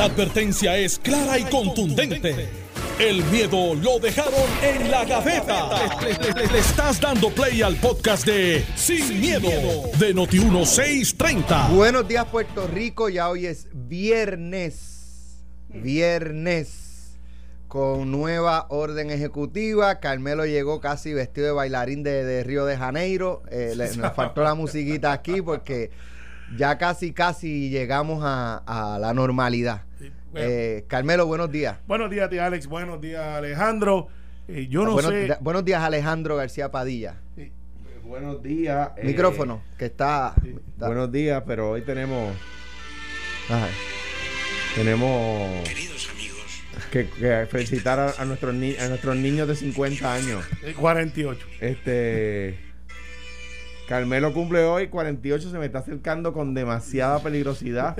La advertencia es clara y contundente. El miedo lo dejaron en la gaveta. Le, estás dando play al podcast de Sin, miedo, de Noti1630. Buenos días, Puerto Rico. Ya hoy es viernes. Viernes. Con nueva orden ejecutiva. Carmelo llegó casi vestido de bailarín de, Río de Janeiro. Eh, nos faltó la musiquita aquí porque ya casi, casi llegamos a, a la normalidad. bueno. Eh, Carmelo, buenos días. Buenos días, tía Alex. Buenos días, Alejandro. Eh, yo no buenos, sé. buenos días, Alejandro García Padilla. Buenos días. eh, Micrófono, que está. sí. está- Buenos días, pero hoy tenemos Ajá. tenemos que, que felicitar a, a nuestros ni- a nuestros niños de 50 años. eh, 48. Este Carmelo cumple hoy 48, se me está acercando con demasiada peligrosidad.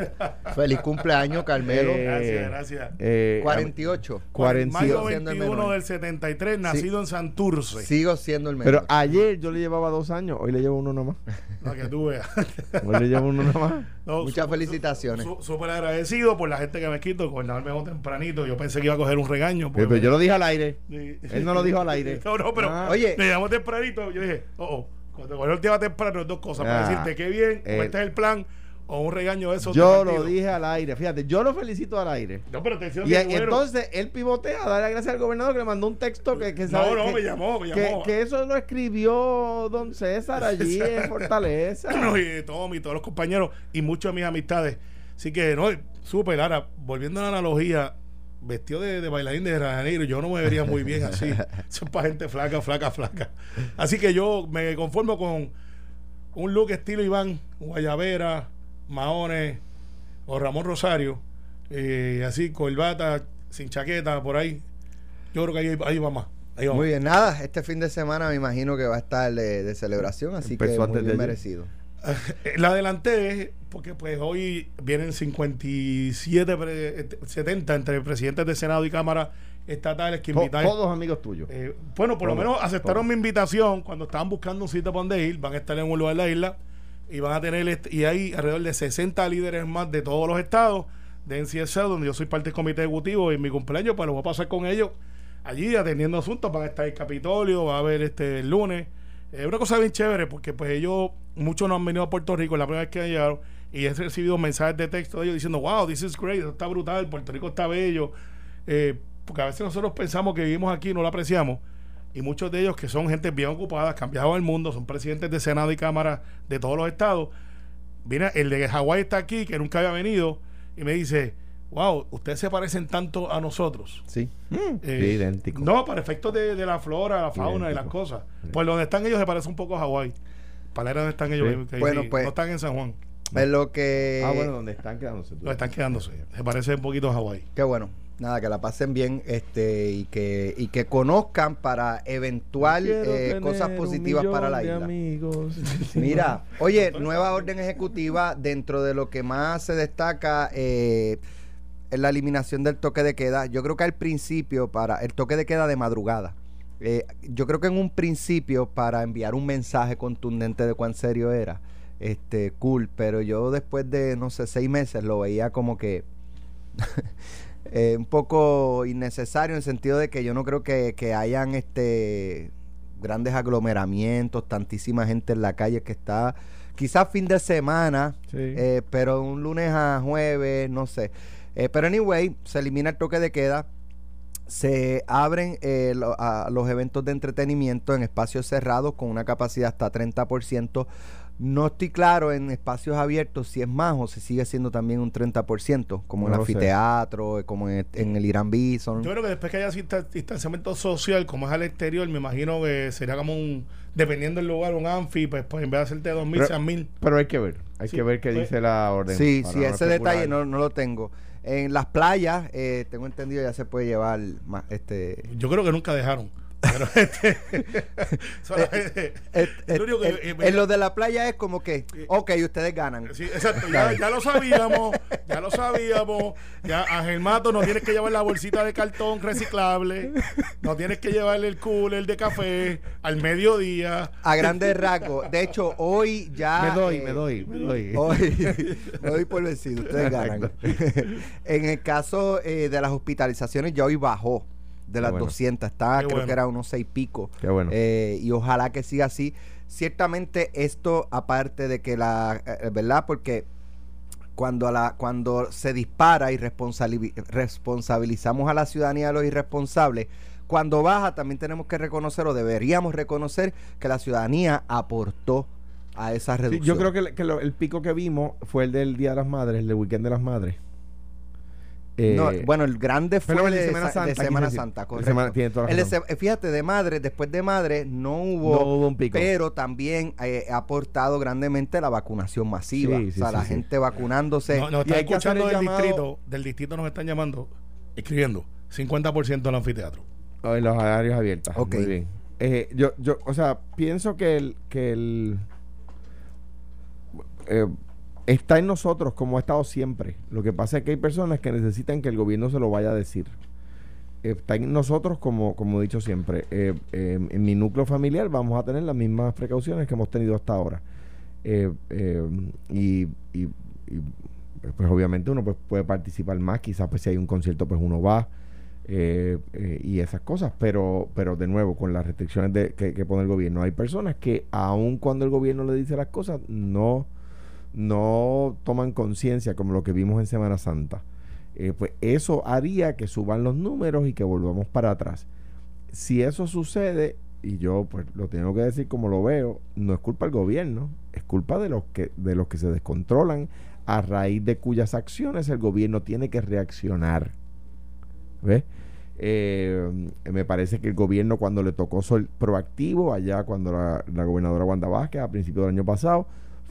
Feliz cumpleaños, Carmelo. Eh, Gracias, gracias. Eh, 48. 40 Mayo siendo el 21 menor. del 73, nacido en Santurce. Sigo siendo el menor. Pero ayer yo le llevaba dos años, hoy le llevo uno nomás. Para que tú veas. Hoy le llevo uno nomás. No, Muchas su- felicitaciones. su- Súper agradecido por la gente que me quito, con el mejor tempranito. Yo pensé que iba a coger un regaño. Pero, yo lo dije al aire. Sí. Él no lo dijo al aire. No, no, pero Ah. Oye. me llamó tempranito. Yo dije, oh, oh. Cuando cogió el tema temprano, dos cosas. Para Ah. decirte qué bien, Eh. este es el plan, o un regaño de esos. Yo lo dije al aire. Fíjate, yo lo felicito al aire. No, pero te decía Y, bueno. entonces él pivotea darle gracias al gobernador que le mandó un texto que, que sabe No, no, que, me llamó, me que- llamó. que eso lo escribió don César allí en Fortaleza. No, y Tommy, todos los compañeros y muchas de mis amistades. Así que, no, súper, ahora, volviendo a la analogía, vestido de, de bailarín de Janeiro, yo no me vería muy bien así. Eso es para gente flaca, flaca, flaca. Así que yo me conformo con un look estilo Iván, Guayavera, Maones o Ramón Rosario, eh, así, corbata, sin chaqueta, por ahí. Yo creo que ahí, ahí va más. Ahí va Muy más. bien, nada, este fin de semana me imagino que va a estar de, de celebración, así Empezó que muy bien merecido. Eh, La adelanté porque pues hoy vienen 57, pre- eh, 70 entre presidentes de Senado y Cámara estatales que invitan. todos amigos tuyos. Eh, bueno, por lo menos aceptaron todos. mi invitación cuando estaban buscando un sitio para donde ir. Van a estar en un lugar de la isla y van a tener, est- y hay alrededor de 60 líderes más de todos los estados de NCSL, donde yo soy parte del comité ejecutivo y en mi cumpleaños, pues lo voy a pasar con ellos allí atendiendo asuntos. Van a estar en Capitolio, va a haber este el lunes. Es una cosa bien chévere porque pues ellos, muchos no han venido a Puerto Rico, es la primera vez que llegaron y he recibido mensajes de texto de ellos diciendo, wow, this is great, esto está brutal, Puerto Rico está bello. Eh, porque a veces nosotros pensamos que vivimos aquí y no lo apreciamos. Y muchos de ellos que son gente bien ocupada, han viajado al mundo, son presidentes de Senado y Cámara de todos los estados. Viene el de Hawái está aquí, que nunca había venido, y me dice, wow, ustedes se parecen tanto a nosotros. Sí. Eh, Sí, idéntico. No, para efectos de, de la flora, la fauna y las Idéntico. cosas. Pues donde están ellos se parece un poco a Hawái. Para donde están ellos. Sí. Bueno, sí, pues- no están en San Juan. Es lo que... ah, bueno, donde están quedándose. tú. No están quedándose. Se parece un poquito a Hawái. Qué bueno. Nada, que la pasen bien este y que y que conozcan para eventual eh, cosas positivas para la isla. amigos. Mira, oye, nueva orden ejecutiva dentro de lo que más se destaca eh, es la eliminación del toque de queda. Yo creo que al principio para el toque de queda de madrugada. Eh, yo creo que en un principio para enviar un mensaje contundente de cuán serio era, este, cool, pero yo después de no sé seis meses lo veía como que eh, un poco innecesario en el sentido de que yo no creo que, que hayan este grandes aglomeramientos, tantísima gente en la calle que está quizás fin de semana, Sí. eh, pero un lunes a jueves, no sé. Eh, pero anyway, se elimina el toque de queda. Se abren eh, lo- a- los eventos de entretenimiento en espacios cerrados con una capacidad hasta 30%. No estoy claro en espacios abiertos si es más o si sigue siendo también un 30%, como en No el lo sé. anfiteatro, como en el, en el Irán Bison. Yo creo que después que haya distanciamiento social, como es al exterior, me imagino que sería como un, dependiendo del lugar, un anfi, pues, pues en vez de hacerte 2.000, Pero- sean 1.000. Pero hay que ver. Hay Sí, que ver qué pues- dice la orden. Sí, sí, ese especular. detalle no, no lo tengo. En las playas, eh, tengo entendido, ya se puede llevar más, este... Yo creo que nunca dejaron. Pero este, eh, eh, eh, en lo de la playa es como que, ok, ustedes ganan. Sí, exacto, ya, ya, lo sabíamos, ya lo sabíamos. Ya a Germato no tienes que llevar la bolsita de cartón reciclable, no tienes que llevarle el cooler de café al mediodía. A grandes rasgos. De hecho, hoy ya. Me doy, me doy, me doy. Hoy me doy por vencido, ustedes ganan. en el caso de las hospitalizaciones, ya hoy bajó de las 200. Está, creo que era unos seis pico. Qué bueno. Eh, y ojalá que siga así. Ciertamente esto, aparte de que la, eh, eh, ¿verdad? Porque cuando, la, cuando se dispara y responsabilizamos a la ciudadanía de los irresponsables, cuando baja también tenemos que reconocer o deberíamos reconocer que la ciudadanía aportó a esa reducción. yo creo que, el pico que vimos fue el del Día de las Madres, el del Weekend de las Madres. Eh, bueno, el grande fue el de Semana Santa. De Semana Santa fíjate, de madre, después de madre, no hubo, un pico. Pero también eh, ha aportado grandemente la vacunación masiva. o sea, la gente vacunándose. No, están escuchando del distrito, del distrito nos están llamando, escribiendo, 50% del anfiteatro. En los áreas abiertas. Muy bien. Eh, yo, yo, o sea, pienso que el, que el está en nosotros como ha estado siempre. Lo que pasa es que hay personas que necesitan que el gobierno se lo vaya a decir. Está en nosotros como, como he dicho siempre. Eh, eh, en mi núcleo familiar vamos a tener las mismas precauciones que hemos tenido hasta ahora. Eh, y, pues obviamente uno pues, puede participar más, quizás pues si hay un concierto pues uno va. y esas cosas, pero pero de nuevo, con las restricciones que, que pone el gobierno, hay personas que aun cuando el gobierno le dice las cosas, no, no toman conciencia como lo que vimos en Semana Santa, eh, pues eso haría que suban los números y que volvamos para atrás. Si eso sucede, y yo pues lo tengo que decir como lo veo, no es culpa del gobierno, es culpa de los que, de los que se descontrolan, a raíz de cuyas acciones el gobierno tiene que reaccionar. ¿Ves? Eh, me parece que el gobierno cuando le tocó ser proactivo, allá cuando la, la gobernadora Wanda Vázquez a principios del año pasado,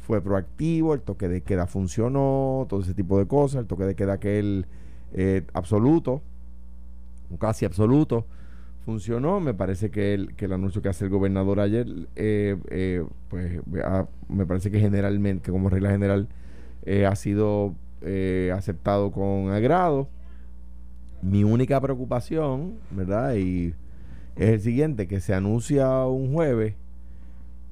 fue proactivo, el toque de queda funcionó, todo ese tipo de cosas, el toque de queda aquel eh, absoluto, casi absoluto, funcionó. Me parece que el, que el anuncio que hace el gobernador ayer, eh, eh, pues me parece que generalmente, que como regla general, ha sido aceptado con agrado. Mi única preocupación, ¿verdad? Y es el siguiente, que se anuncia un jueves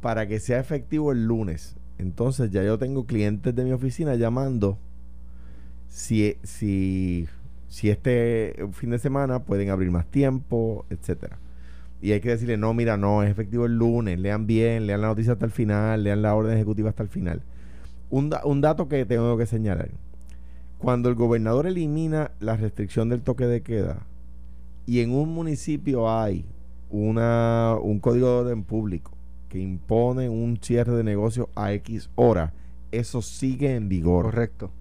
para que sea efectivo el lunes. Entonces ya yo tengo clientes de mi oficina llamando si, si, si este fin de semana pueden abrir más tiempo, etcétera. Y hay que decirle, no, mira, no, es efectivo el lunes, lean bien, lean la noticia hasta el final, lean la orden ejecutiva hasta el final. Un, un dato que tengo que señalar. Cuando el gobernador elimina la restricción del toque de queda y en un municipio hay una, un código de orden público que impone un cierre de negocio a X hora, eso sigue en vigor. Correcto.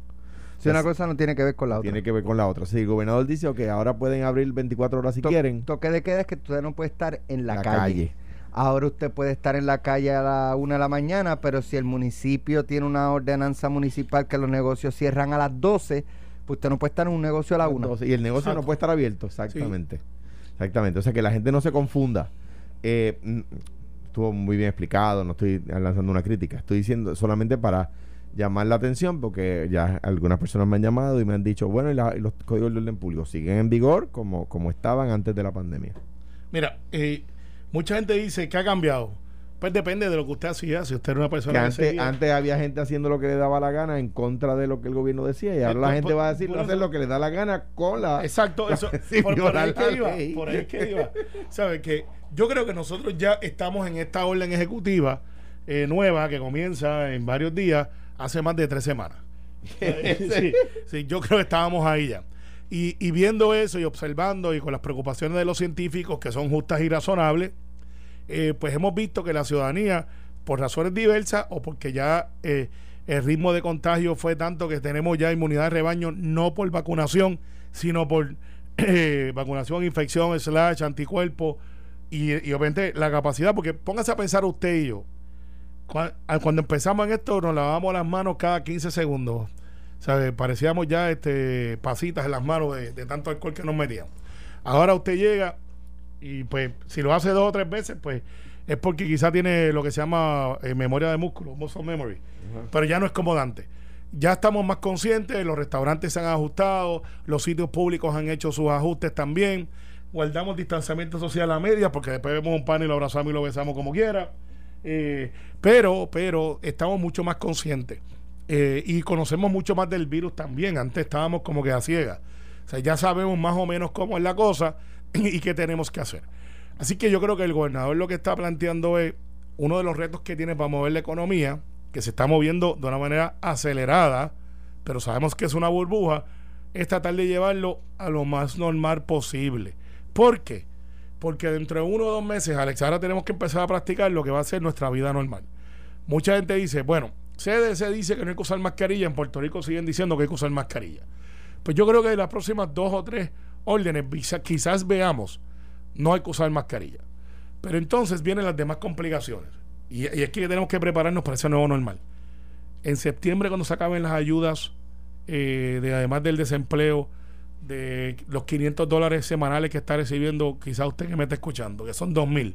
Si una cosa no tiene que ver con la otra. Tiene que ver con la otra. Si el gobernador dice, que ahora pueden abrir 24 horas si quieren. Toque de queda es que usted no puede estar en la, calle. Ahora usted puede estar en la calle a la una de la mañana, pero si el municipio tiene una ordenanza municipal que los negocios cierran a las 12, pues usted no puede estar en un negocio a la una. y el negocio no puede estar abierto, exactamente. Exactamente. O sea, que la gente no se confunda. Eh, estuvo muy bien explicado, no estoy lanzando una crítica, estoy diciendo solamente para llamar la atención porque ya algunas personas me han llamado y me han dicho, bueno, y, los códigos de orden público siguen en vigor como, como estaban antes de la pandemia. Mira, eh, mucha gente dice que ha cambiado. Pues depende de lo que usted hacía. Si usted era una persona que antes, antes había gente haciendo lo que le daba la gana en contra de lo que el gobierno decía y ahora la gente va a decir no hacer lo que le da la gana con la exacto eso por, ahí que iba por ahí que iba. Sabe que yo creo que nosotros ya estamos en esta orden ejecutiva eh, nueva que comienza en varios días hace más de tres semanas. Sí, sí, yo creo que estábamos ahí ya. Y, y viendo eso y observando y con las preocupaciones de los científicos que son justas y razonables eh, pues hemos visto que la ciudadanía, por razones diversas o porque ya eh, el ritmo de contagio fue tanto que tenemos ya inmunidad de rebaño, no por vacunación, sino por eh, vacunación, infección, slash, anticuerpo y, obviamente la capacidad, porque póngase a pensar usted y yo, cuando, empezamos en esto nos lavamos las manos cada 15 segundos. ¿sabe? Parecíamos ya este pasitas en las manos de, de tanto alcohol que nos metíamos. Ahora usted llega Y pues, si lo hace dos o tres veces, pues es porque quizá tiene lo que se llama eh, memoria de músculo, muscle memory. Pero ya no es como Dante. Ya estamos más conscientes, los restaurantes se han ajustado, los sitios públicos han hecho sus ajustes también. Guardamos distanciamiento social a media porque después vemos un pan y lo abrazamos y lo besamos como quiera. Eh, pero, pero estamos mucho más conscientes eh, y conocemos mucho más del virus también. Antes estábamos como que a ciegas. O sea, ya sabemos más o menos cómo es la cosa y qué tenemos que hacer. Así que yo creo que el gobernador lo que está planteando es uno de los retos que tiene para mover la economía, que se está moviendo de una manera acelerada, pero sabemos que es una burbuja, es tratar de llevarlo a lo más normal posible. ¿Por qué? Porque dentro de uno o dos meses, Alex, ahora tenemos que empezar a practicar lo que va a ser nuestra vida normal. Mucha gente dice, bueno, CDC dice que no hay que usar mascarilla, en Puerto Rico siguen diciendo que hay que usar mascarilla. Pues yo creo que en las próximas dos o tres órdenes quizás veamos no hay que usar mascarilla. Pero entonces vienen las demás complicaciones. Y, es que tenemos que prepararnos para ese nuevo normal. En septiembre, cuando se acaben las ayudas, eh, de además del desempleo, de los 500 dólares semanales que está recibiendo, quizás usted que me está escuchando, que son 2.000,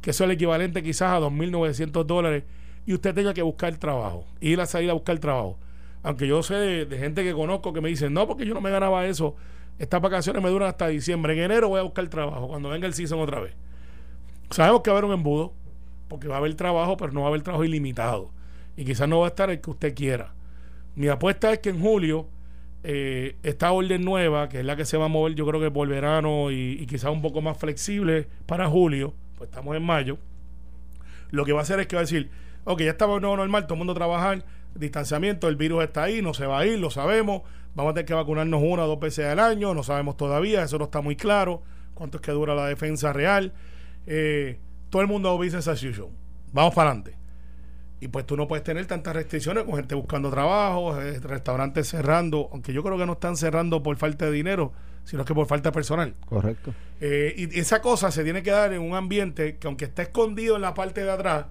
que eso es el equivalente quizás a 2.900 dólares, y usted tenga que buscar trabajo, ir a salir a buscar trabajo. Aunque yo sé de, de gente que conozco que me dicen, no, porque yo no me ganaba eso estas vacaciones me duran hasta diciembre. En enero voy a buscar trabajo, cuando venga el season otra vez. Sabemos que va a haber un embudo, porque va a haber trabajo, pero no va a haber trabajo ilimitado. Y quizás no va a estar el que usted quiera. Mi apuesta es que en julio eh, esta orden nueva, que es la que se va a mover yo creo que por verano y, quizás un poco más flexible para julio, pues estamos en mayo, lo que va a hacer es que va a decir, ok, ya estamos nuevo normal, todo el mundo trabajar, distanciamiento, el virus está ahí, no se va a ir, lo sabemos, vamos a tener que vacunarnos una o dos veces al año, no sabemos todavía, eso no está muy claro, cuánto es que dura la defensa real. Eh, todo el mundo business as usual. Vamos para adelante. Y pues tú no puedes tener tantas restricciones con gente buscando trabajo, eh, restaurantes cerrando, aunque yo creo que no están cerrando por falta de dinero, sino que por falta de personal. Correcto. Eh, y esa cosa se tiene que dar en un ambiente que aunque está escondido en la parte de atrás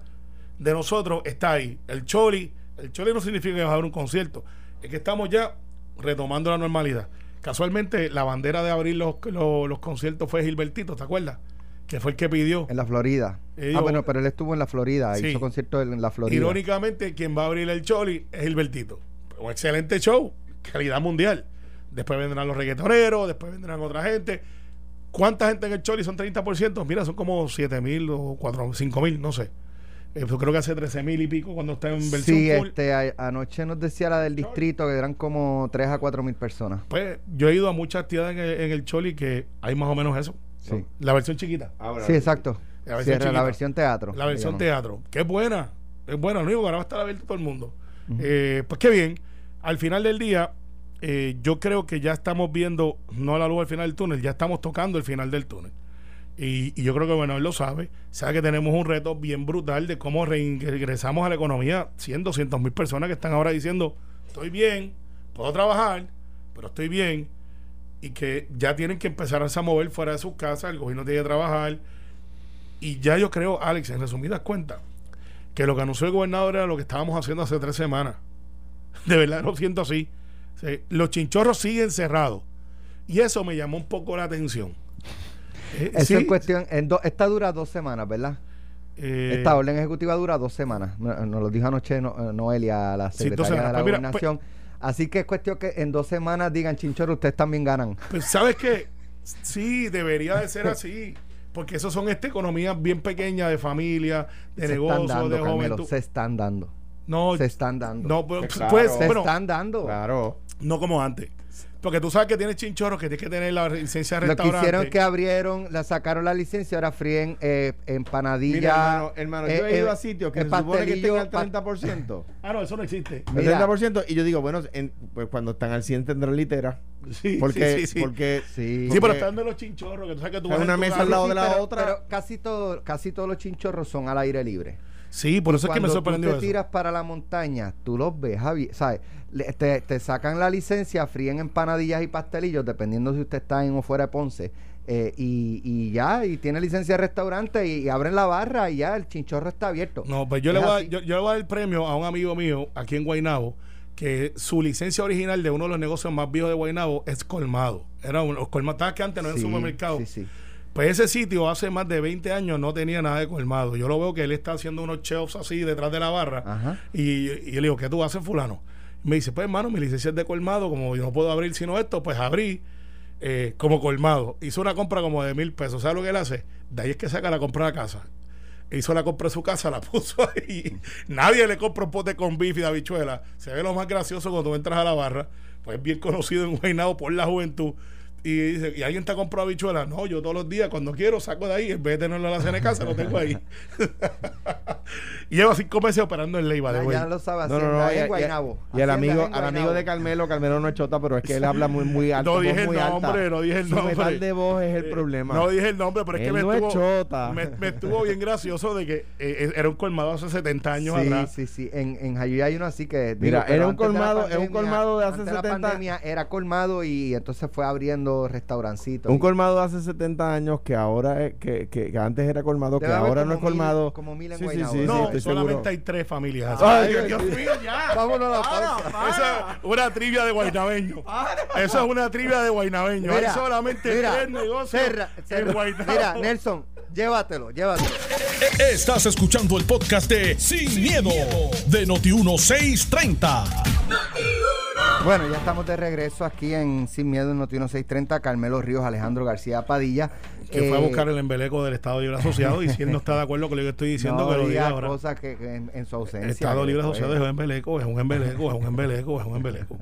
de nosotros, está ahí. El choli, el choli no significa que va a haber un concierto, es que estamos ya retomando la normalidad. Casualmente, la bandera de abrir los, los, conciertos fue Gilbertito, ¿te acuerdas? Que fue el que pidió. En la Florida. ah, bueno, pero él estuvo en la Florida, hizo conciertos en la Florida. Irónicamente, quien va a abrir el Choli es Gilbertito. Un excelente show, calidad mundial. Después vendrán los reggaetoneros, después vendrán otra gente. ¿Cuánta gente en el Choli son 30%? Mira, son como 7 mil o 4, 5 mil, no sé. Eh, yo creo que hace 13 mil y pico cuando está en versión Sí, este, anoche nos decía la del distrito que eran como 3 a 4 mil personas. Pues yo he ido a muchas actividades en el, Choli que hay más o menos eso. Sí. La versión chiquita. Ah, sí, exacto. La versión, la versión teatro. La versión teatro. Que es buena. Es buena. Lo único que ahora va a estar abierto todo el mundo. Eh, pues qué bien. Al final del día, eh, yo creo que ya estamos viendo, no la luz al final del túnel, ya estamos tocando el final del túnel. Y, yo creo que bueno, él lo sabe. Sabe que tenemos un reto bien brutal de cómo regresamos a la economía. 100, 200 mil personas que están ahora diciendo, estoy bien, puedo trabajar, pero estoy bien. Y que ya tienen que empezar a mover fuera de sus casas, el gobierno tiene que trabajar. Y ya yo creo, Alex, en resumidas cuentas, que lo que anunció el gobernador era lo que estábamos haciendo hace tres semanas. De verdad lo siento así. los chinchorros siguen cerrados. Y eso me llamó un poco la atención. Eh, Eso es cuestión. En esta dura dos semanas, ¿verdad? Eh, esta orden ejecutiva dura dos semanas. Nos, lo dijo anoche no, Noelia, la secretaria de la pues gobernación. Así que es cuestión que en dos semanas digan, Chinchorro, ustedes también ganan. Pues sabes que sí, debería de ser así. Porque eso son esta economías bien pequeñas de familia, de negocios, de juventud. Se están dando. No, se están dando. No, pues, pues se están dando. Claro. No como antes. Porque tú sabes que tienes chinchorros que tienes que tener la licencia de restaurante. Lo que hicieron que abrieron, la sacaron la licencia, ahora fríen eh, empanadillas. Mira, hermano, yo he eh, ido a sitios que se supone que tengan el 30%. ah, no, eso no existe. El 30%. Y yo digo, bueno, pues cuando están al 100 tendrán litera. Sí, porque, sí, sí, Porque, sí. Sí, pero están de los chinchorros, que tú sabes que tú vas una mesa al lado de la otra. Pero casi, todo, casi todos los chinchorros son al aire libre. Sí, por eso es que me sorprendió. Cuando tú te tiras para la montaña, tú los ves, Javi, ¿sabes? te, te, sacan la licencia, fríen empanadillas y pastelillos, dependiendo si usted está en o fuera de Ponce. Eh, y, y, ya, y tiene licencia de restaurante y, abren la barra y ya el chinchorro está abierto. No, pues yo le, voy a, yo, yo, le voy a dar el premio a un amigo mío aquí en Guaynabo que su licencia original de uno de los negocios más viejos de Guaynabo es colmado. Era un colmado, que antes no era un supermercado. Sí, sí Pues ese sitio hace más de 20 años no tenía nada de colmado. Yo lo veo que él está haciendo unos shelves así detrás de la barra. Ajá. Y, y le digo, ¿qué tú haces, fulano? Me dice, pues hermano, mi licencia es de colmado, como yo no puedo abrir sino esto, pues abrí eh, como colmado. Hizo una compra como de mil pesos. ¿Sabes lo que él hace? De ahí es que saca la compra de casa. Hizo la compra de su casa, la puso ahí. Nadie le compra un pote con bife y de habichuela. Se ve lo más gracioso cuando entras a la barra. Pues es bien conocido en Guaynabo por la juventud. Y dice, ¿y alguien te ha comprado habichuelas? No, yo todos los días, cuando quiero, saco de ahí. En vez de tenerlo en la cena de casa, lo tengo ahí. y llevo cinco meses operando en Leiva de güey. ya lo sabe No, no, no. Y, Guaynabo. y el amigo, al amigo de Carmelo, Carmelo no es chota, pero es que él habla muy, muy alto. No dije el nombre, no dije el nombre. de voz es el Eh, problema. No dije el nombre, pero es que me no es estuvo, chota. me, me estuvo bien gracioso de que eh, eh, era un colmado hace 70 años Sí, atrás. sí, sí. En, en Jayuya hay uno así que. Mira, era un colmado- es un colmado de hace antes la 70 pandemia era colmado y entonces fue abriendo restaurancitos. Un y- colmado de hace 70 años que ahora es, que, que, que antes era colmado, que ahora no es mil- colmado. como mil en Sí, sí, Guaynabo, sí, ¿no? solamente seguro. hay tres familias así. Ay, Ay, Dios Dios mío, ya. Vámonos a la pausa. Esa es una trivia de guaynabeño. Eso es una trivia de guaynabeño. Hay Mira, solamente mira, tres negocios cerra- cerra- en Guaynabo. Mira, Nelson, llévatelo, llévatelo. Estás escuchando el podcast de Sin, miedo, de Noti1630. Bueno, ya estamos de regreso aquí en Sin Miedo en Noti 630. Carmelo Ríos, Alejandro García Padilla. que fue a Eh, buscar el embeleco del Estado Libre Asociado y si él no está de acuerdo con lo que estoy diciendo, no que lo diga ahora. cosas que, que en, en su ausencia. El Estado Libre Asociado es un embeleco, es un embeleco, es un embeleco, es un embeleco.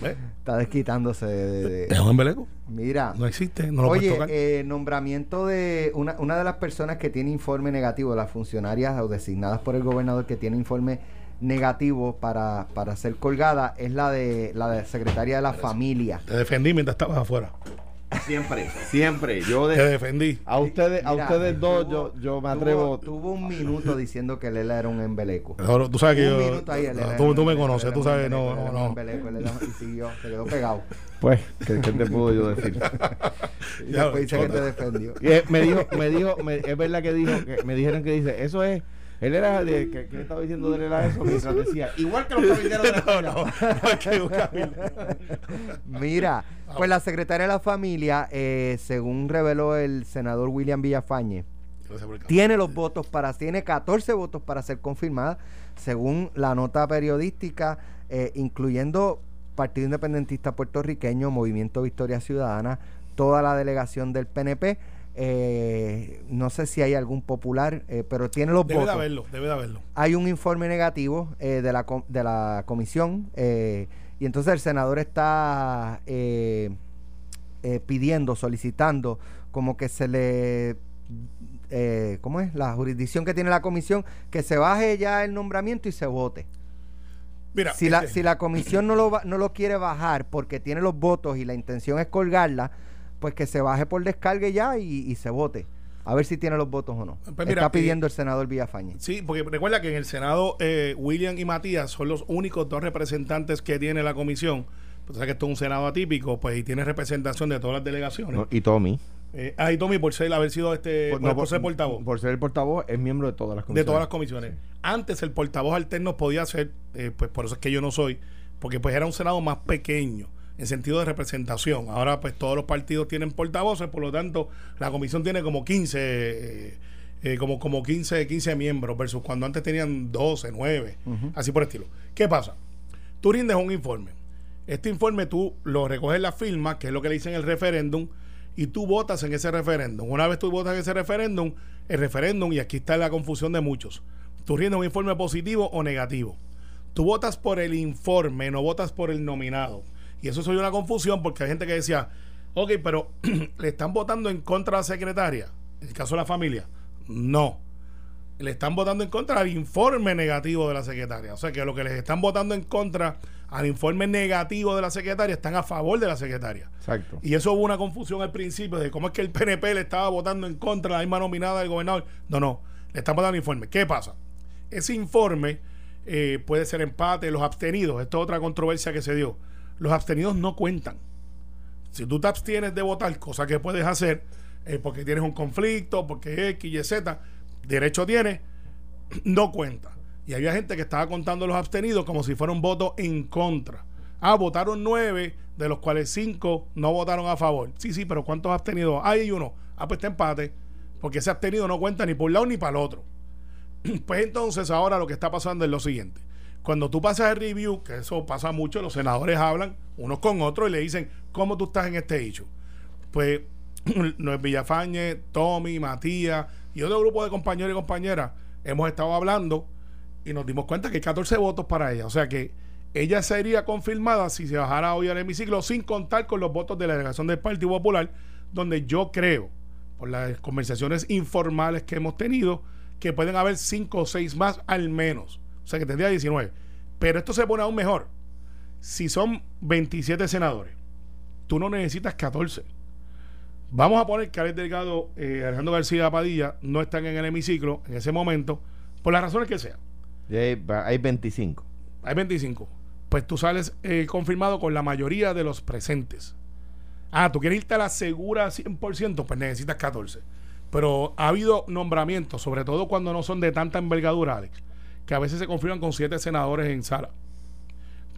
¿Ves? Está desquitándose de... de- Es un embeleco. Mira. No existe, no lo puedes Oye, tocar. eh, nombramiento de una, una de las personas que tiene informe negativo, las funcionarias o designadas por el gobernador que tiene informe negativo para, para ser colgada, es la de la de secretaria de la familia. Te defendí mientras estabas afuera. Siempre, siempre. Yo Te de, defendí. a ustedes, a ustedes dos, tuvo- yo, yo me atrevo. Tuvo, un minuto diciendo que Lela era un embeleco. Tú sabes que un yo. minuto ahí, tú, me conoces, tú sabes, no, no, era un no. embeleco, él era- y siguió, se quedó pegado. Pues, ¿qué, qué te puedo yo decir? Y Ya, después dice que te defendió. Y, eh, me dijo, me dijo, me- es verdad que dijo, que me dijeron que dice, eso es, él era de, que, que estaba diciendo de él era eso, mientras decía, igual que los cabilderos de la No, no, no que. Mira, pues la secretaria de la familia, eh, según reveló el senador William Villafañe, tiene los votos para, tiene 14 votos para ser confirmada, según la nota periodística, eh, incluyendo Partido Independentista Puertorriqueño, Movimiento Victoria Ciudadana, toda la delegación del PNP. Eh, no sé si hay algún popular, eh, pero tiene los Debe de votos. haberlo, debe de haberlo. Hay un informe negativo eh, de, la, com- de la comisión eh, y entonces el senador está eh, eh, pidiendo, solicitando como que se le... eh, ¿Cómo es? La jurisdicción que tiene la comisión, que se baje ya el nombramiento y se vote. Mira, Si la, este, si la comisión no lo, va- no lo quiere bajar porque tiene los votos y la intención es colgarla, pues que se baje por descargue ya y, y se vote. A ver si tiene los votos o no. Pues mira, Está pidiendo eh, el senador Villafañe. Sí, porque recuerda que en el Senado eh, William y Matías son los únicos dos representantes que tiene la comisión. Pues sabes que esto es un Senado atípico, pues y tiene representación de todas las delegaciones. No, y Tommy, Eh, ah, y Tommy, por ser, haber sido este, por, por, no, por ser portavoz por ser el portavoz, es miembro de todas las de comisiones. todas las comisiones. Antes el portavoz alterno podía ser, eh, pues por eso es que yo no soy, porque pues era un Senado más pequeño en sentido de representación. Ahora pues todos los partidos tienen portavoces, por lo tanto la comisión tiene como 15, eh, eh, como, como 15, 15 miembros versus cuando antes tenían 12, 9, así por estilo. ¿Qué pasa? Tú rindes un informe. Este informe tú lo recoges la firma, que es lo que le dicen el referéndum, y tú votas en ese referéndum. Una vez tú votas en ese referéndum, el referéndum, y aquí está la confusión de muchos, tú rindes un informe positivo o negativo. Tú votas por el informe, no votas por el nominado. Y eso soy una confusión porque hay gente que decía, ok, pero le están votando en contra a la secretaria, en el caso de la familia. No. Le están votando en contra al informe negativo de la secretaria. O sea que lo que les están votando en contra al informe negativo de la secretaria están a favor de la secretaria. Exacto. Y eso hubo una confusión al principio de cómo es que el PNP le estaba votando en contra a la misma nominada del gobernador. No, no, le están votando el informe. ¿Qué pasa? Ese informe eh, puede ser empate, los abstenidos, esto es otra controversia que se dio. Los abstenidos no cuentan. Si tú te abstienes de votar, cosa que puedes hacer, eh, porque tienes un conflicto, porque X, Y, Z, derecho tienes, no cuenta. Y había gente que estaba contando los abstenidos como si fuera un voto en contra. Ah, votaron nueve, de los cuales cinco no votaron a favor. Sí, sí, pero ¿cuántos has tenido? Ah, hay uno. Ah, pues está empate. Porque ese abstenido no cuenta ni por un lado ni para el otro. Pues entonces ahora lo que está pasando es lo siguiente. Cuando tú pasas el review, que eso pasa mucho, los senadores hablan unos con otros y le dicen, ¿cómo tú estás en este hecho? Pues es Villafañe, Tommy, Matías y otro grupo de compañeros y compañeras hemos estado hablando y nos dimos cuenta que hay 14 votos para ella. O sea que ella sería confirmada si se bajara hoy al hemiciclo sin contar con los votos de la delegación del Partido Popular, donde yo creo, por las conversaciones informales que hemos tenido, que pueden haber 5 o 6 más al menos. O sea que tendría 19. Pero esto se pone aún mejor. Si son 27 senadores, tú no necesitas 14. Vamos a poner que Alex Delgado, eh, Alejandro García Padilla no están en el hemiciclo en ese momento, por las razones que sean. Hay, hay 25. Hay 25. Pues tú sales eh, confirmado con la mayoría de los presentes. Ah, tú quieres irte a la segura 100%, pues necesitas 14. Pero ha habido nombramientos, sobre todo cuando no son de tanta envergadura, Alex, que a veces se confirman con siete senadores en sala.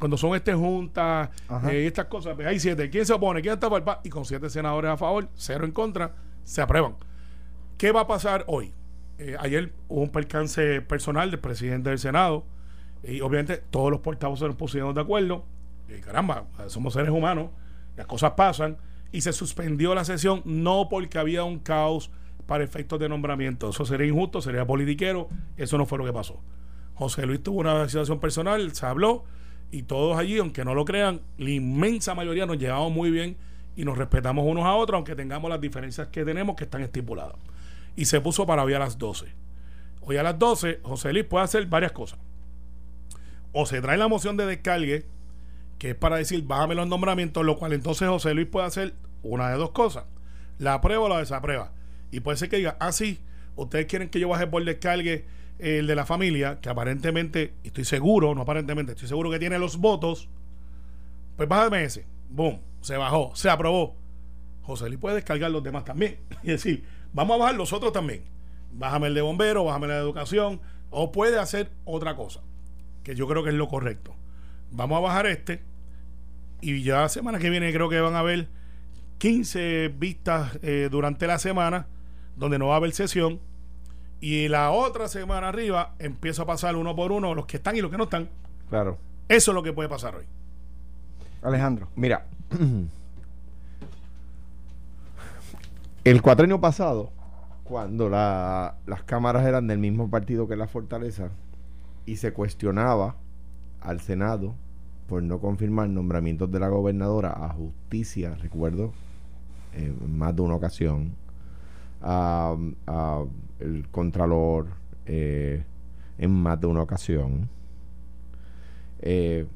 Cuando son este juntas eh, estas cosas, pues hay siete. ¿Quién se opone? ¿Quién está para el pa? Y con siete senadores a favor, cero en contra, se aprueban. ¿Qué va a pasar hoy? Eh, ayer hubo un percance personal del presidente del Senado y obviamente todos los portavoces nos pusieron de acuerdo. Y caramba, somos seres humanos, las cosas pasan y se suspendió la sesión no porque había un caos para efectos de nombramiento. Eso sería injusto, sería politiquero. Eso no fue lo que pasó. José Luis tuvo una situación personal, se habló y todos allí, aunque no lo crean, la inmensa mayoría nos llevamos muy bien y nos respetamos unos a otros, aunque tengamos las diferencias que tenemos que están estipuladas. Y se puso para hoy a las 12. Hoy a las 12, José Luis puede hacer varias cosas. O se trae la moción de descargue, que es para decir, bájame los nombramientos, lo cual entonces José Luis puede hacer una de dos cosas. La aprueba o la desaprueba. Y puede ser que diga, ah, sí, ustedes quieren que yo baje por descargue el de la familia, que aparentemente, estoy seguro, no aparentemente, estoy seguro que tiene los votos, pues bájame ese. Boom, se bajó, se aprobó. José Luis puede descargar los demás también. Y decir, vamos a bajar los otros también. Bájame el de bombero, bájame el de educación, o puede hacer otra cosa, que yo creo que es lo correcto. Vamos a bajar este, y ya la semana que viene creo que van a haber 15 vistas eh, durante la semana, donde no va a haber sesión y la otra semana arriba empieza a pasar uno por uno los que están y los que no están. Claro. Eso es lo que puede pasar hoy. Alejandro. Mira, el cuatrenio pasado, cuando las cámaras eran del mismo partido que la Fortaleza y se cuestionaba al Senado por no confirmar nombramientos de la gobernadora a justicia, recuerdo, en más de una ocasión, a, el contralor eh, en más de una ocasión. Eh,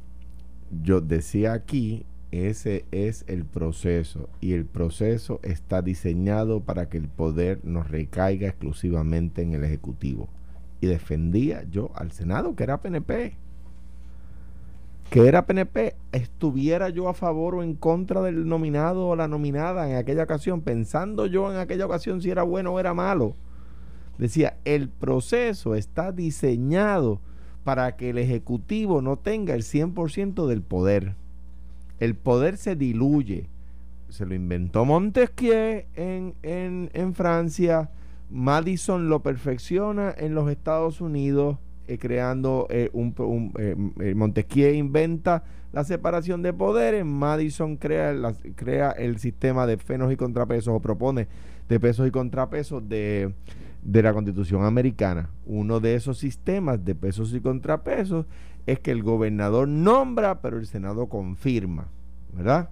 yo decía aquí, ese es el proceso y el proceso está diseñado para que el poder nos recaiga exclusivamente en el Ejecutivo. Y defendía yo al Senado, que era PNP que era PNP, estuviera yo a favor o en contra del nominado o la nominada en aquella ocasión, pensando yo en aquella ocasión si era bueno o era malo. Decía, el proceso está diseñado para que el Ejecutivo no tenga el 100% del poder. El poder se diluye. Se lo inventó Montesquieu en, en, en Francia, Madison lo perfecciona en los Estados Unidos, eh, creando eh, un, eh, Montesquieu inventa la separación de poderes, Madison crea, el sistema de fenos y contrapesos o propone de pesos y contrapesos de, de la constitución americana. Uno de esos sistemas de pesos y contrapesos es que el gobernador nombra, pero el Senado confirma, ¿verdad?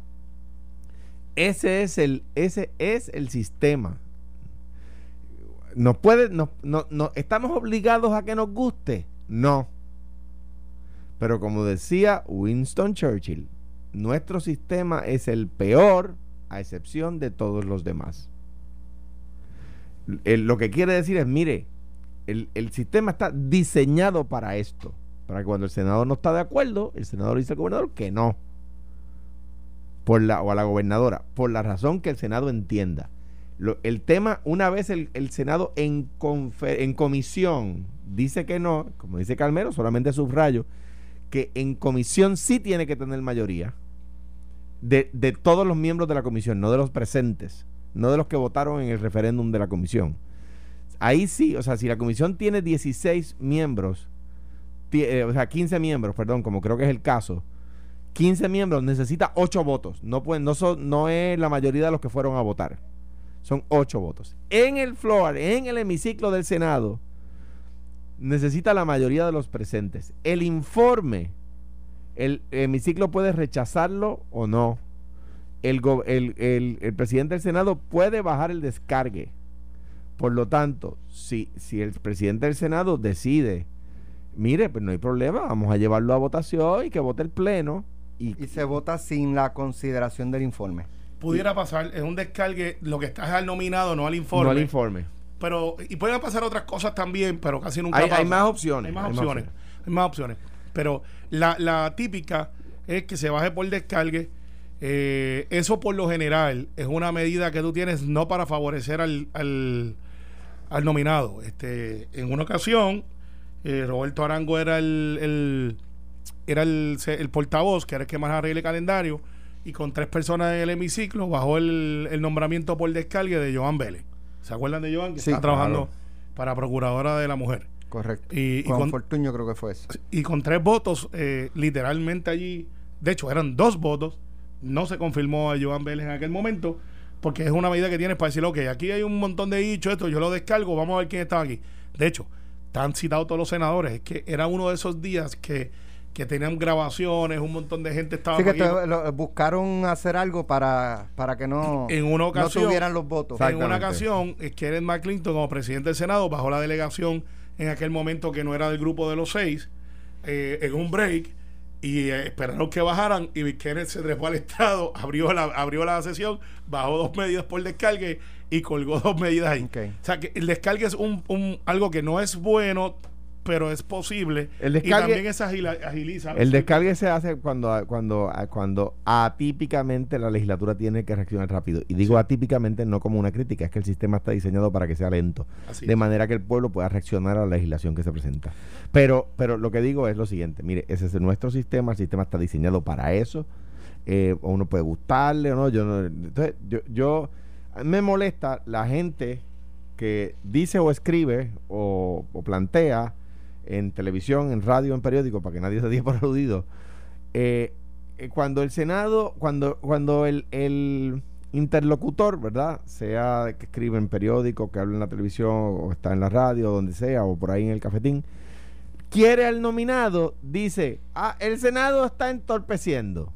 Ese es el, ese es el sistema ¿Nos puede, no, no, ¿Estamos obligados a que nos guste? No. Pero como decía Winston Churchill, nuestro sistema es el peor a excepción de todos los demás. lo que quiere decir es, mire, el, el, sistema está diseñado para esto. Para que cuando el senador no está de acuerdo, el senador dice al gobernador que no. Por la, o a la gobernadora, por la razón que el Senado entienda el tema, una vez el, Senado en, en comisión dice que no, como dice Calmero, solamente subrayo, que en comisión sí tiene que tener mayoría de, de todos los miembros de la comisión, no de los presentes, no de los que votaron en el referéndum de la comisión. Ahí sí, o sea, si la comisión tiene 16 miembros, eh, o sea, 15 miembros, perdón, como creo que es el caso, 15 miembros necesita 8 votos. No, pueden, no, no es la mayoría de los que fueron a votar. Son 8 votos. En el floor, en el hemiciclo del Senado, necesita la mayoría de los presentes. El informe, el hemiciclo puede rechazarlo o no. El, el- el- presidente del Senado puede bajar el descargue. Por lo tanto, si, si el presidente del Senado decide, mire, pues no hay problema, vamos a llevarlo a votación y que vote el Pleno. Y se vota sin la consideración del informe. Pudiera pasar, es un descargue, lo que está es al nominado, no al informe. no al informe. Pero, y pueden pasar otras cosas también, pero casi nunca Hay, pasa. hay más opciones. Hay más hay opciones. Hay más opciones. Pero la, la típica es que se baje por descargue. Eh, eso por lo general es una medida que tú tienes no para favorecer al, al, al nominado. Este, en una ocasión, eh, Roberto Arango era el, el- era el, el portavoz, que era el que más arregla el calendario, y con tres personas en el hemiciclo bajó el, el nombramiento por descargue de Joan Vélez. ¿Se acuerdan de Joan? Que Sí, está trabajando claro. para Procuradora de la Mujer. Correcto. Y- y con, con- Fortuño creo que fue eso. Y con tres votos, eh, literalmente allí, de hecho eran dos votos, no se confirmó a Joan Vélez en aquel momento, porque es una medida que tienes para decir, ok, aquí hay un montón de dichos, esto yo lo descargo, vamos a ver quién estaba aquí. De hecho, están citados todos los senadores, es que era uno de esos días que, que tenían grabaciones, un montón de gente estaba que esto- lo- buscaron hacer algo para, para que no, En una ocasión- no tuvieran los votos. En una ocasión, eh, Kenneth McClinton, como presidente del Senado, bajó la delegación en aquel momento que no era del grupo de los seis, eh, en un break, y eh, esperaron que bajaran, y Kenneth se trepó al Estado, abrió la, abrió la sesión, bajó dos medidas por descargue y colgó dos medidas ahí. Ok. O sea, que el descargue es un, un- algo que no es bueno, pero es posible. El y descargue- también es agila- agiliza. El descargue se hace cuando, cuando, cuando atípicamente la legislatura tiene que reaccionar rápido. Y digo atípicamente no como una crítica, es que el sistema está diseñado para que sea lento. Así de es. manera que el pueblo pueda reaccionar a la legislación que se presenta. Pero, pero lo que digo es lo siguiente, mire, ese es nuestro sistema, el sistema está diseñado para eso. Eh, o uno puede gustarle o no. Yo no entonces, yo, yo me molesta la gente que dice o escribe o, o plantea en televisión, en radio, en periódico, para que nadie se diga por aludido, eh, eh, cuando el Senado, cuando, cuando el, el interlocutor, ¿verdad? Sea que escribe en periódico, que habla en la televisión, o está en la radio, donde sea, o por ahí en el cafetín, quiere al nominado, dice, ah, el Senado está entorpeciendo.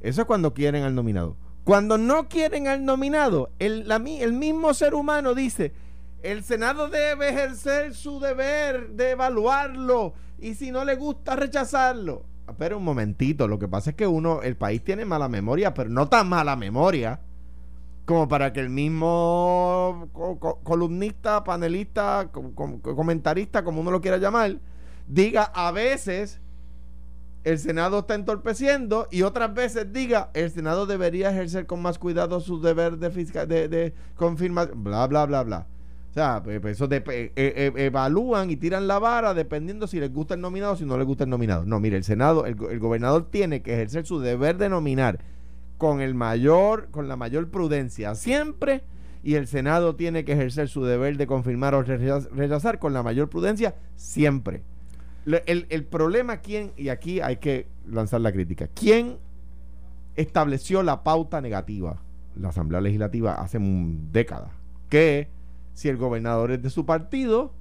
Eso es cuando quieren al nominado. Cuando no quieren al nominado, el, la el mismo ser humano dice, el Senado debe ejercer su deber de evaluarlo y si no le gusta rechazarlo. Espera un momentito, lo que pasa es que uno, el país tiene mala memoria, pero no tan mala memoria como para que el mismo co- co- columnista, panelista, co- co- comentarista, como uno lo quiera llamar, diga a veces el Senado está entorpeciendo y otras veces diga el Senado debería ejercer con más cuidado su deber de, fisca- de, de confirmación, bla, bla, bla, bla. Eso de- eh, eh, evalúan y tiran la vara dependiendo si les gusta el nominado o si no les gusta el nominado. No, mire, el Senado, el, el gobernador tiene que ejercer su deber de nominar con el mayor, con la mayor prudencia siempre, y el Senado tiene que ejercer su deber de confirmar o rechaz- rechazar con la mayor prudencia siempre. El, el problema, ¿quién? Y aquí hay que lanzar la crítica. ¿Quién estableció la pauta negativa? La Asamblea Legislativa hace décadas. Que si el gobernador es de su partido,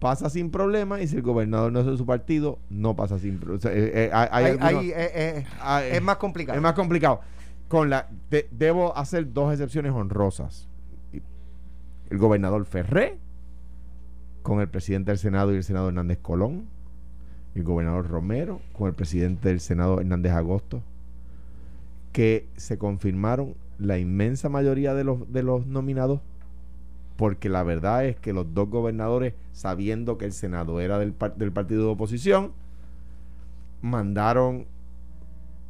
pasa sin problema, y si el gobernador no es de su partido, no pasa sin problema. ahí, eh, eh, Ah, eh, es más complicado. es más complicado. Con la de- debo hacer dos excepciones honrosas. El gobernador Ferré con el presidente del Senado y el senador Hernández Colón. El gobernador Romero con el presidente del Senado Hernández Agosto. Que se confirmaron la inmensa mayoría de los, de los nominados. Porque la verdad es que los dos gobernadores, sabiendo que el Senado era del, par- del partido de oposición, mandaron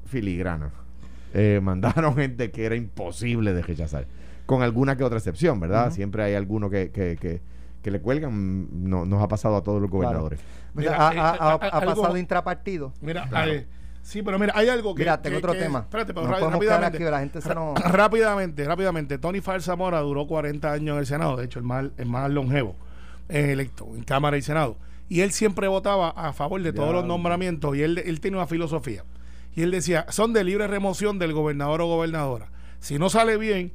filigrana. Eh, mandaron gente que era imposible de rechazar. Con alguna que otra excepción, ¿verdad? Siempre hay alguno que, que, que, que le cuelgan, no, nos ha pasado a todos los gobernadores. Mira, ha, eh, ha- ha- a- ha algo- pasado intrapartido. Mira, Claro. eh, sí, pero mira, hay algo que. Mira, tengo que- otro que- tema. Espérate, pero No rápidamente. aquí, la gente se Ra- Rápidamente, rápidamente. Tony Far Zamora duró 40 años en el Senado, de hecho, el más, el más longevo eh, electo en Cámara y Senado. Y él siempre votaba a favor de todos Ya. los nombramientos y él, él tiene una filosofía. Y él decía: son de libre remoción del gobernador o gobernadora. Si no sale bien,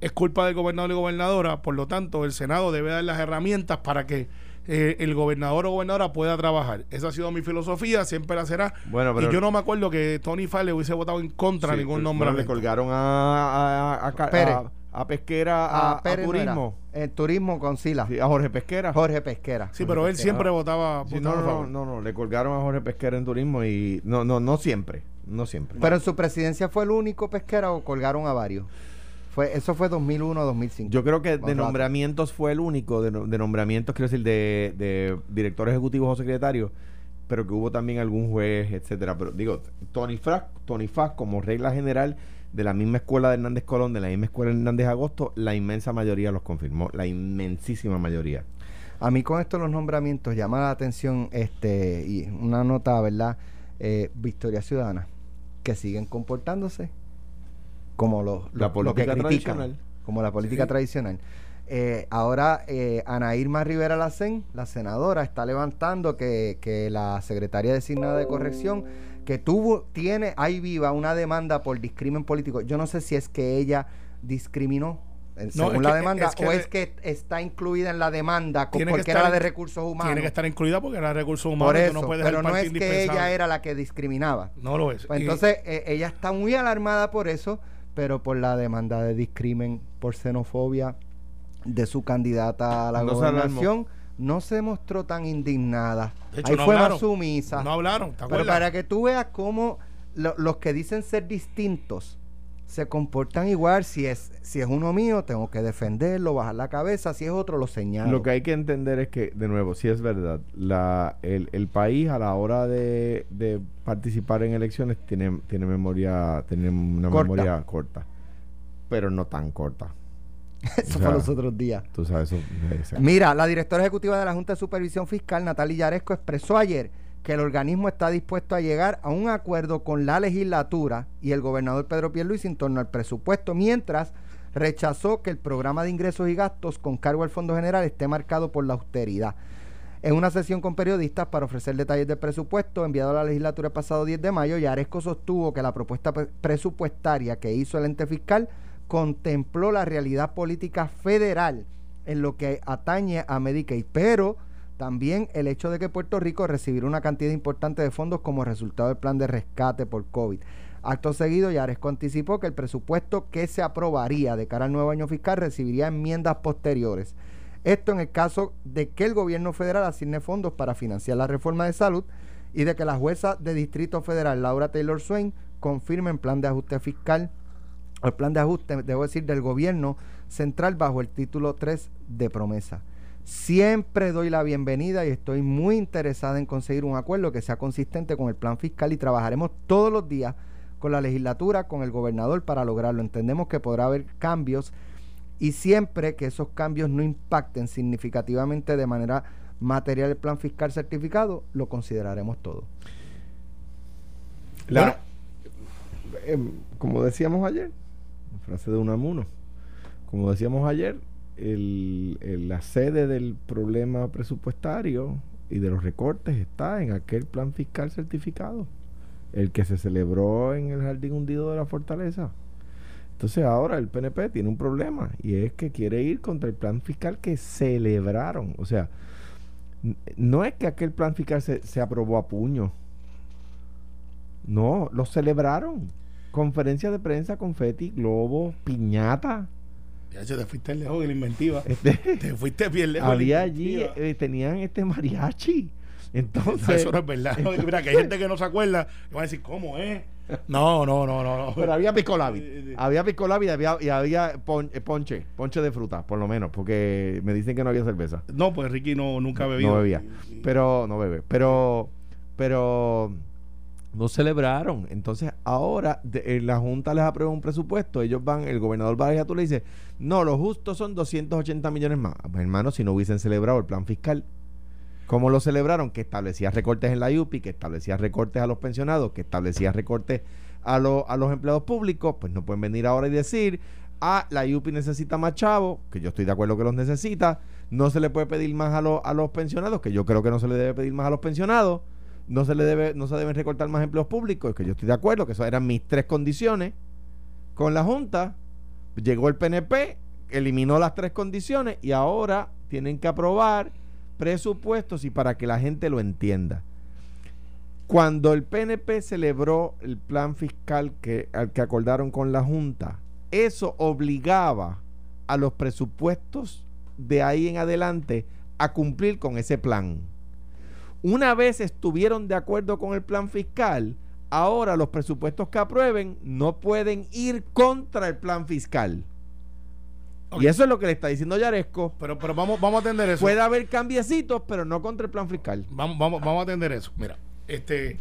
es culpa del gobernador y gobernadora. Por lo tanto, el Senado debe dar las herramientas para que eh, el gobernador o gobernadora pueda trabajar. Esa ha sido mi filosofía, siempre la será. Bueno, pero- y yo no me acuerdo que Tony Fale hubiese votado en contra de Sí, ningún nombre. bueno, le colgaron a, a, a, a- Pérez. a- a Pesquera, a, Ah, a Pérez no. Turismo. Turismo con Sila. Sí, a Jorge Pesquera. Jorge Pesquera. Sí, pero él siempre votaba, Sí, no, a no, favor. no, no, le colgaron a Jorge Pesquera en Turismo y no, no, no siempre, no siempre. Pero en su presidencia fue el único Pesquera o colgaron a varios. Fue, eso fue 2001-2005. Yo creo que de nombramientos fue el único, de, de nombramientos, quiero decir, de, de directores ejecutivos o secretarios, pero que hubo también algún juez, etcétera. Pero digo, Tony Frack, Tony como regla general, de la misma escuela de Hernández Colón, de la misma escuela de Hernández Agosto, la inmensa mayoría los confirmó, la inmensísima mayoría. A mí con esto los nombramientos llama la atención este y una nota, ¿verdad? Eh, Victoria Ciudadana, que siguen comportándose como los La lo- lo política que critican, tradicional. como la política Sí. tradicional. Eh, ahora eh, Ana Irma Rivera Lacén, la senadora, está levantando que, que la secretaria designada de corrección, que tuvo, tiene ahí viva una demanda por discrimen político. Yo no sé si es que ella discriminó eh, No, según la que- demanda es que o es que está incluida en la demanda porque estar era la de recursos humanos. Tiene que estar incluida porque era recursos humanos. por eso, no puedes pero no es que ella era la que discriminaba. No lo es. Pues Y- entonces eh, ella está muy alarmada por eso, pero por la demanda de discrimen por xenofobia de su candidata a la No gobernación, no se mostró tan indignada. De hecho, Ahí no fue hablaron. más sumisa. no hablaron, ¿te pero para que tú veas cómo lo- los que dicen ser distintos se comportan igual. Si es, si es uno mío, tengo que defenderlo, bajar la cabeza. Si es otro, lo señalo. Lo que hay que entender es que, de nuevo, sí es verdad, la, el, el país a la hora de, de participar en elecciones tiene, tiene memoria, tiene una Corta. memoria corta, pero no tan corta. Eso o fue los otros días. Tú sabes eso. exacto. Mira, la directora ejecutiva de la Junta de Supervisión Fiscal, Natalia Yaresco, expresó ayer que el organismo está dispuesto a llegar a un acuerdo con la legislatura y el gobernador Pedro Pierluisi en torno al presupuesto, mientras rechazó que el programa de ingresos y gastos con cargo al Fondo General esté marcado por la austeridad. En una sesión con periodistas para ofrecer detalles del presupuesto enviado a la legislatura el pasado 10 de mayo, Yaresco sostuvo que la propuesta pre- presupuestaria que hizo el ente fiscal contempló la realidad política federal en lo que atañe a Medicaid, pero también el hecho de que Puerto Rico recibirá una cantidad importante de fondos como resultado del plan de rescate por COVID. Acto seguido, Yaresco anticipó que el presupuesto que se aprobaría de cara al nuevo año fiscal recibiría enmiendas posteriores. Esto en el caso de que el gobierno federal asigne fondos para financiar la reforma de salud y de que la jueza de Distrito Federal, Laura Taylor Swain, confirme el plan de ajuste fiscal, el plan de ajuste, debo decir, del gobierno central bajo el título 3 de promesa. Siempre doy la bienvenida y estoy muy interesada en conseguir un acuerdo que sea consistente con el plan fiscal y trabajaremos todos los días con la legislatura, con el gobernador para lograrlo. Entendemos que podrá haber cambios y siempre que esos cambios no impacten significativamente de manera material el plan fiscal certificado, lo consideraremos todo. La- em, como decíamos ayer, frase de Unamuno, como decíamos ayer, el- la sede del problema presupuestario y de los recortes está en aquel plan fiscal certificado, el que se celebró en el jardín hundido de la fortaleza. Entonces ahora el PNP tiene un problema y es que quiere ir contra el plan fiscal que celebraron. O sea, no es que aquel plan fiscal se, se aprobó a puño. No, lo celebraron. Conferencia de prensa, confeti, globo, piñata. Ya te fuiste lejos de la inventiva. Este, Te fuiste bien lejos. había allí, eh, tenían este mariachi. No, Entonces, eso no es verdad. Mira, que hay gente que no se acuerda y va a decir, ¿cómo es? No, no, no, no. no. pero había Sí, picolabi. sí. Había picolabi y había, y había pon- eh, ponche, ponche de fruta, por lo menos, porque me dicen que no había cerveza. No, pues Ricky no, nunca bebido. No bebía. Pero, no bebe. Pero, pero No celebraron. Entonces, ahora de- eh, la Junta les aprueba un presupuesto. Ellos van, el gobernador va a tú le dice, no, lo justo son 280 millones más. Pues, hermano, si no hubiesen celebrado el plan fiscal, ¿cómo lo celebraron? Que establecía recortes en la UPI, que establecía recortes a los pensionados, que establecía recortes a, lo- a los empleados públicos. Pues no pueden venir ahora y decir, ah, la UPI necesita más chavos, que yo estoy de acuerdo que los necesita. No se le puede pedir más a, los- a los pensionados, que yo creo que no se le debe pedir más a los pensionados no se le debe no se deben recortar más empleos públicos que yo estoy de acuerdo que esas eran mis tres condiciones con la junta llegó el PNP eliminó las tres condiciones y ahora tienen que aprobar presupuestos y para que la gente lo entienda cuando el PNP celebró el plan fiscal que, al que acordaron con la Junta, eso obligaba a los presupuestos de ahí en adelante a cumplir con ese plan. Una vez estuvieron de acuerdo con el plan fiscal, ahora los presupuestos que aprueben no pueden ir contra el plan fiscal. Y eso es lo que le está diciendo Yaresco. Pero, pero vamos, vamos a atender eso. Puede haber cambiecitos, pero no contra el plan fiscal. Vamos, vamos, vamos a atender eso. Mira, este.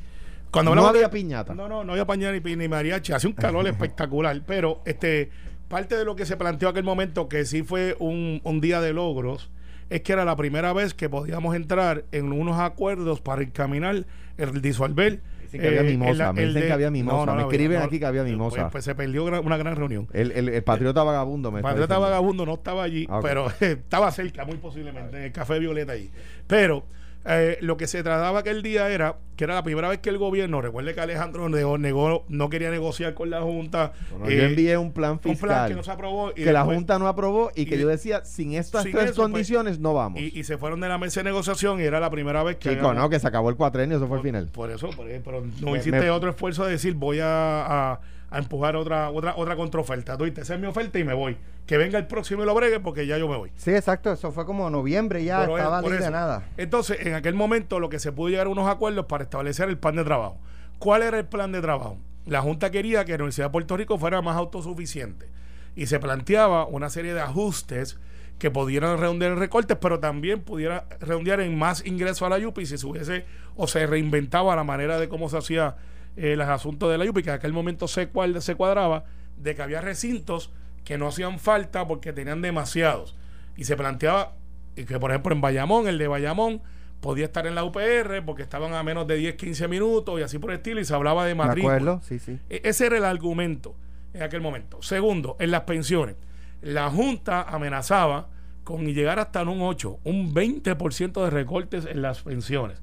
Cuando No de- había piñata. No, no, no había pañal ni, ni mariachi. Hace un calor espectacular. Pero este parte de lo que se planteó aquel momento, que sí fue un, un día de logros, es que era la primera vez que podíamos entrar en unos acuerdos para encaminar el disolver. Que había eh, mimosa, el- me el dicen de- que había mimosa, me la escriben aquí que había mimosa. Pues, pues se perdió una gran reunión. El, el- el patriota vagabundo me está Patriota. Vagabundo no estaba allí, Ah, pero estaba cerca, muy posiblemente, en el Café Violeta allí. Pero eh, lo que se trataba aquel día era que era la primera vez que el gobierno, recuerde que Alejandro negó, negó- no quería negociar con la Junta. Bueno, eh, yo envié un plan un fiscal plan que no se aprobó. y que la Junta no aprobó y que y- yo decía, sin estas sin tres eso, pues, condiciones no vamos. Y, y se fueron de la mesa de negociación y era la primera vez que. Chico, no, que se acabó el cuatrenio, eso fue el final. Por eso, por- pero no Me- hiciste me- otro esfuerzo de decir voy a, a- a empujar otra otra otra contraoferta. Tú dijiste, esa es mi oferta y me voy. Que venga el próximo y lo bregue porque ya yo me voy. Sí, exacto. Eso fue como noviembre ya. Pero estaba ley de nada. Entonces, en aquel momento lo que se pudo llegar a unos acuerdos para establecer el plan de trabajo. ¿Cuál era el plan de trabajo? La Junta quería que la Universidad de Puerto Rico fuera más autosuficiente y se planteaba una serie de ajustes que pudieran redondear en recortes, pero también pudiera redondear en más ingresos a la UPI si se hubiese o se reinventaba la manera de cómo se hacía eh, los asuntos de la UPI, que en aquel momento se, cual- se cuadraba de que había recintos que no hacían falta porque tenían demasiados. Y se planteaba y que, por ejemplo, en Bayamón, el de Bayamón, podía estar en la UPR porque estaban a menos de 10, 15 minutos y así por el estilo, y se hablaba de ¿Me matrícula. acuerdo? Sí, sí. E- Ese era el argumento en aquel momento. Segundo, en las pensiones. La Junta amenazaba con llegar hasta un 8, un 20% de recortes en las pensiones.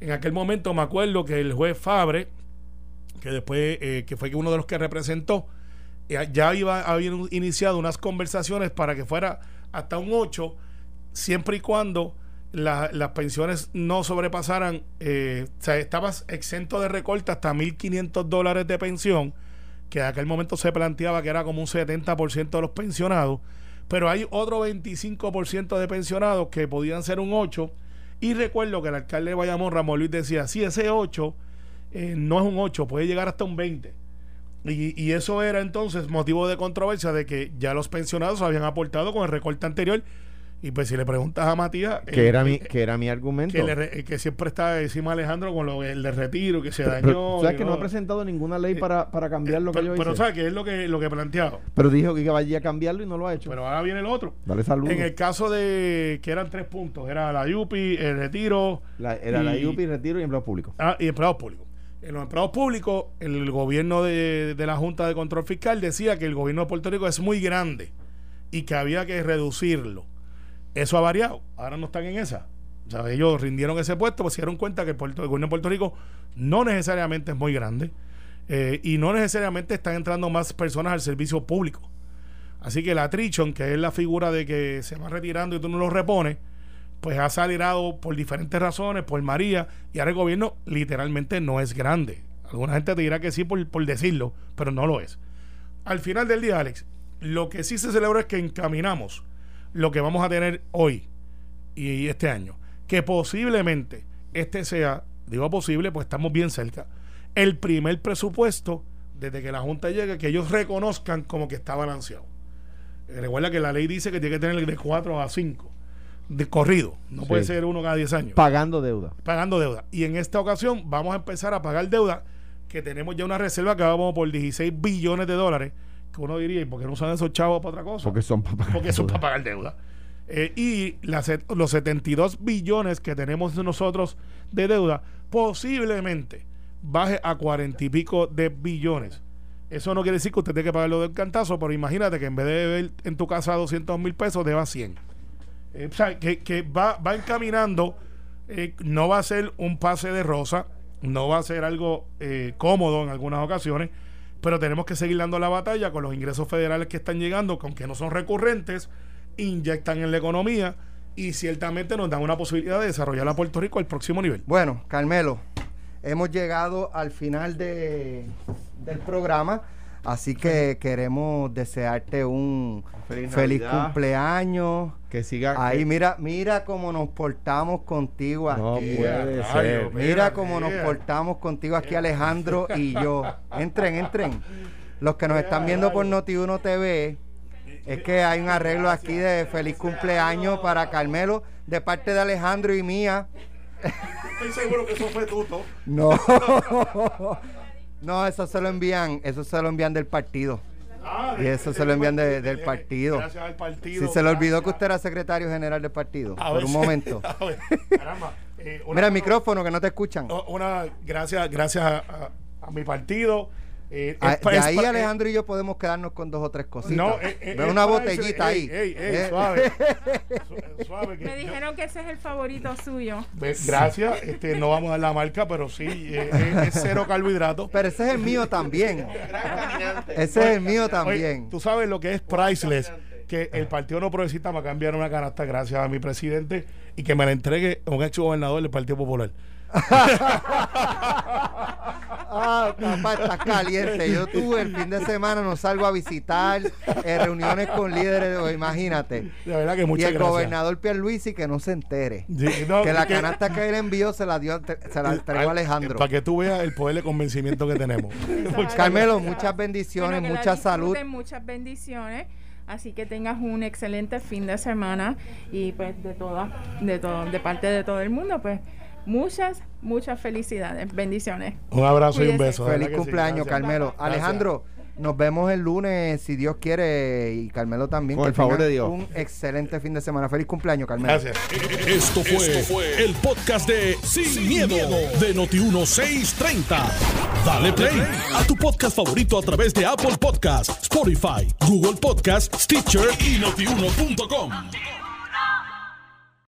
En aquel momento me acuerdo que el juez Fabre, que después, eh, que fue uno de los que representó, eh, ya iba, había iniciado unas conversaciones para que fuera hasta un 8, siempre y cuando la- las pensiones no sobrepasaran, eh, o sea, estabas exento de recorte hasta 1.500 dólares de pensión, que en aquel momento se planteaba que era como un 70% de los pensionados, pero hay otro 25% de pensionados que podían ser un 8, y recuerdo que el alcalde de Bayamón, Ramón Luis, decía, si ese 8 eh, no es un 8, puede llegar hasta un 20. Y, y eso era entonces motivo de controversia de que ya los pensionados habían aportado con el recorte anterior. Y pues si le preguntas a Matías... Que eh, era mi, eh, que era mi argumento. que, le re- que siempre está encima Alejandro con lo el de retiro, que se Pero- dañó. pero, ¿Sabes y que no ha presentado ninguna ley para, para cambiar lo que pero, yo pero hice? ¿sabes qué es lo que, lo que planteaba? Pero dijo que iba a cambiarlo y no lo ha hecho. Pero ahora viene el otro. Dale saludos. En el caso de que eran tres puntos, era la UPI, el retiro La- era la y- IUPI, retiro y empleo público. ah, y empleados públicos. En los empleados públicos, el gobierno de, la Junta de Control Fiscal decía que el gobierno de Puerto Rico es muy grande y que había que reducirlo. Eso ha variado. Ahora no están en esa. O sea, ellos rindieron ese puesto, pues se dieron cuenta que el, Puerto- gobierno de Puerto Rico no necesariamente es muy grande eh, y no necesariamente están entrando más personas al servicio público. Así que la Trichon, que es la figura de que se va retirando y tú no lo repones, pues ha salido por diferentes razones, por María, y ahora el gobierno literalmente no es grande. Alguna gente te dirá que sí por, por decirlo, pero no lo es. Al final del día, Alex, lo que sí se celebra es que encaminamos lo que vamos a tener hoy y este año. Que posiblemente este sea, digo posible, pues estamos bien cerca, el primer presupuesto desde que la Junta llegue que ellos reconozcan como que está balanceado. Eh, Recuerda que la ley dice que tiene que tener de 4 a 5 de corrido, no Sí. puede ser uno cada 10 años Pagando deuda. pagando deuda. Y en esta ocasión vamos a empezar a pagar deuda que tenemos ya una reserva que vamos por 16 billones de dólares, que uno diría, ¿y por qué no usan esos chavos para otra cosa? Porque son para pagar Porque son deuda. para pagar deuda. Eh, y las los 72 billones que tenemos nosotros de deuda, posiblemente baje a 40 y pico de billones. Eso no quiere decir que usted tenga que pagarlo del cantazo, pero imagínate que en vez de deber en tu casa 200 mil pesos, deba 100. Eh, o sea, que, va encaminando, eh, no va a ser un pase de rosa, no va a ser algo eh, cómodo en algunas ocasiones, pero tenemos que seguir dando la batalla con los ingresos federales que están llegando, que aunque no son recurrentes, inyectan en la economía y ciertamente nos dan una posibilidad de desarrollar a Puerto Rico al próximo nivel. Bueno, Carmelo, hemos llegado al final de, del programa, así que queremos desearte un Feliz cumpleaños. Que siga. Ahí que- mira, mira cómo nos portamos contigo No aquí. puede Rayo, ser. mira, Mira cómo nos portamos contigo aquí Alejandro y yo. Entren, entren. Los que nos están viendo por Noti1 TV, es que hay un arreglo aquí de feliz cumpleaños para Carmelo de parte de Alejandro y mía. Estoy seguro que eso fue tuto. No. No, eso se lo envían, eso se lo envían del partido. Ah, Y eso se lo envían de- del partido. Gracias al partido. Si se le olvidó que usted era secretario general del partido, A por un momento. a ver, caramba, eh, una- Mira el micrófono que no te escuchan. Una, gracias, gracias a, a- a mi partido. eh, Ah, es de ahí Alejandro y yo podemos quedarnos con dos o tres cositas. No, eh, eh, una botellita ese- ahí. ey, ey, ey, Eh. suave. Su- suave que Me yo- dijeron que ese es el favorito suyo. Gracias, este, no vamos a dar la marca, pero sí, eh, eh, es cero carbohidratos. Pero ese es el mío también. Ese es el mío Oye, también. tú sabes lo que es priceless, que el Partido No Progresista me va a cambiar una canasta gracias a mi presidente y que me la entregue un ex gobernador del Partido Popular. Ah, papá, estás caliente. Yo tuve el fin de semana, no salgo a visitar eh, reuniones con líderes, o imagínate. De verdad que Y muchas el gracias. gobernador Pierluisi que no se entere. Sí, no, que la que- canasta que él envió se la dio, se la entregó a Alejandro. Para que tú veas el poder de convencimiento que tenemos. Muchas Carmelo, muchas bendiciones, Bueno, mucha salud. Muchas bendiciones. Así que tengas un excelente fin de semana y pues de toda, de todo, de parte de todo el mundo, pues muchas, muchas felicidades, bendiciones. Un abrazo y un beso. Feliz sí, cumpleaños. Carmelo. Gracias. Alejandro, nos vemos el lunes, si Dios quiere, y Carmelo también. El favor de Dios. Un excelente fin de semana. Feliz cumpleaños, Carmelo. Gracias. Esto fue, el podcast de Sin, miedo, de Noti1630. Dale play a tu podcast favorito a través de Apple Podcasts, Spotify, Google Podcasts, Stitcher y notiuno.com.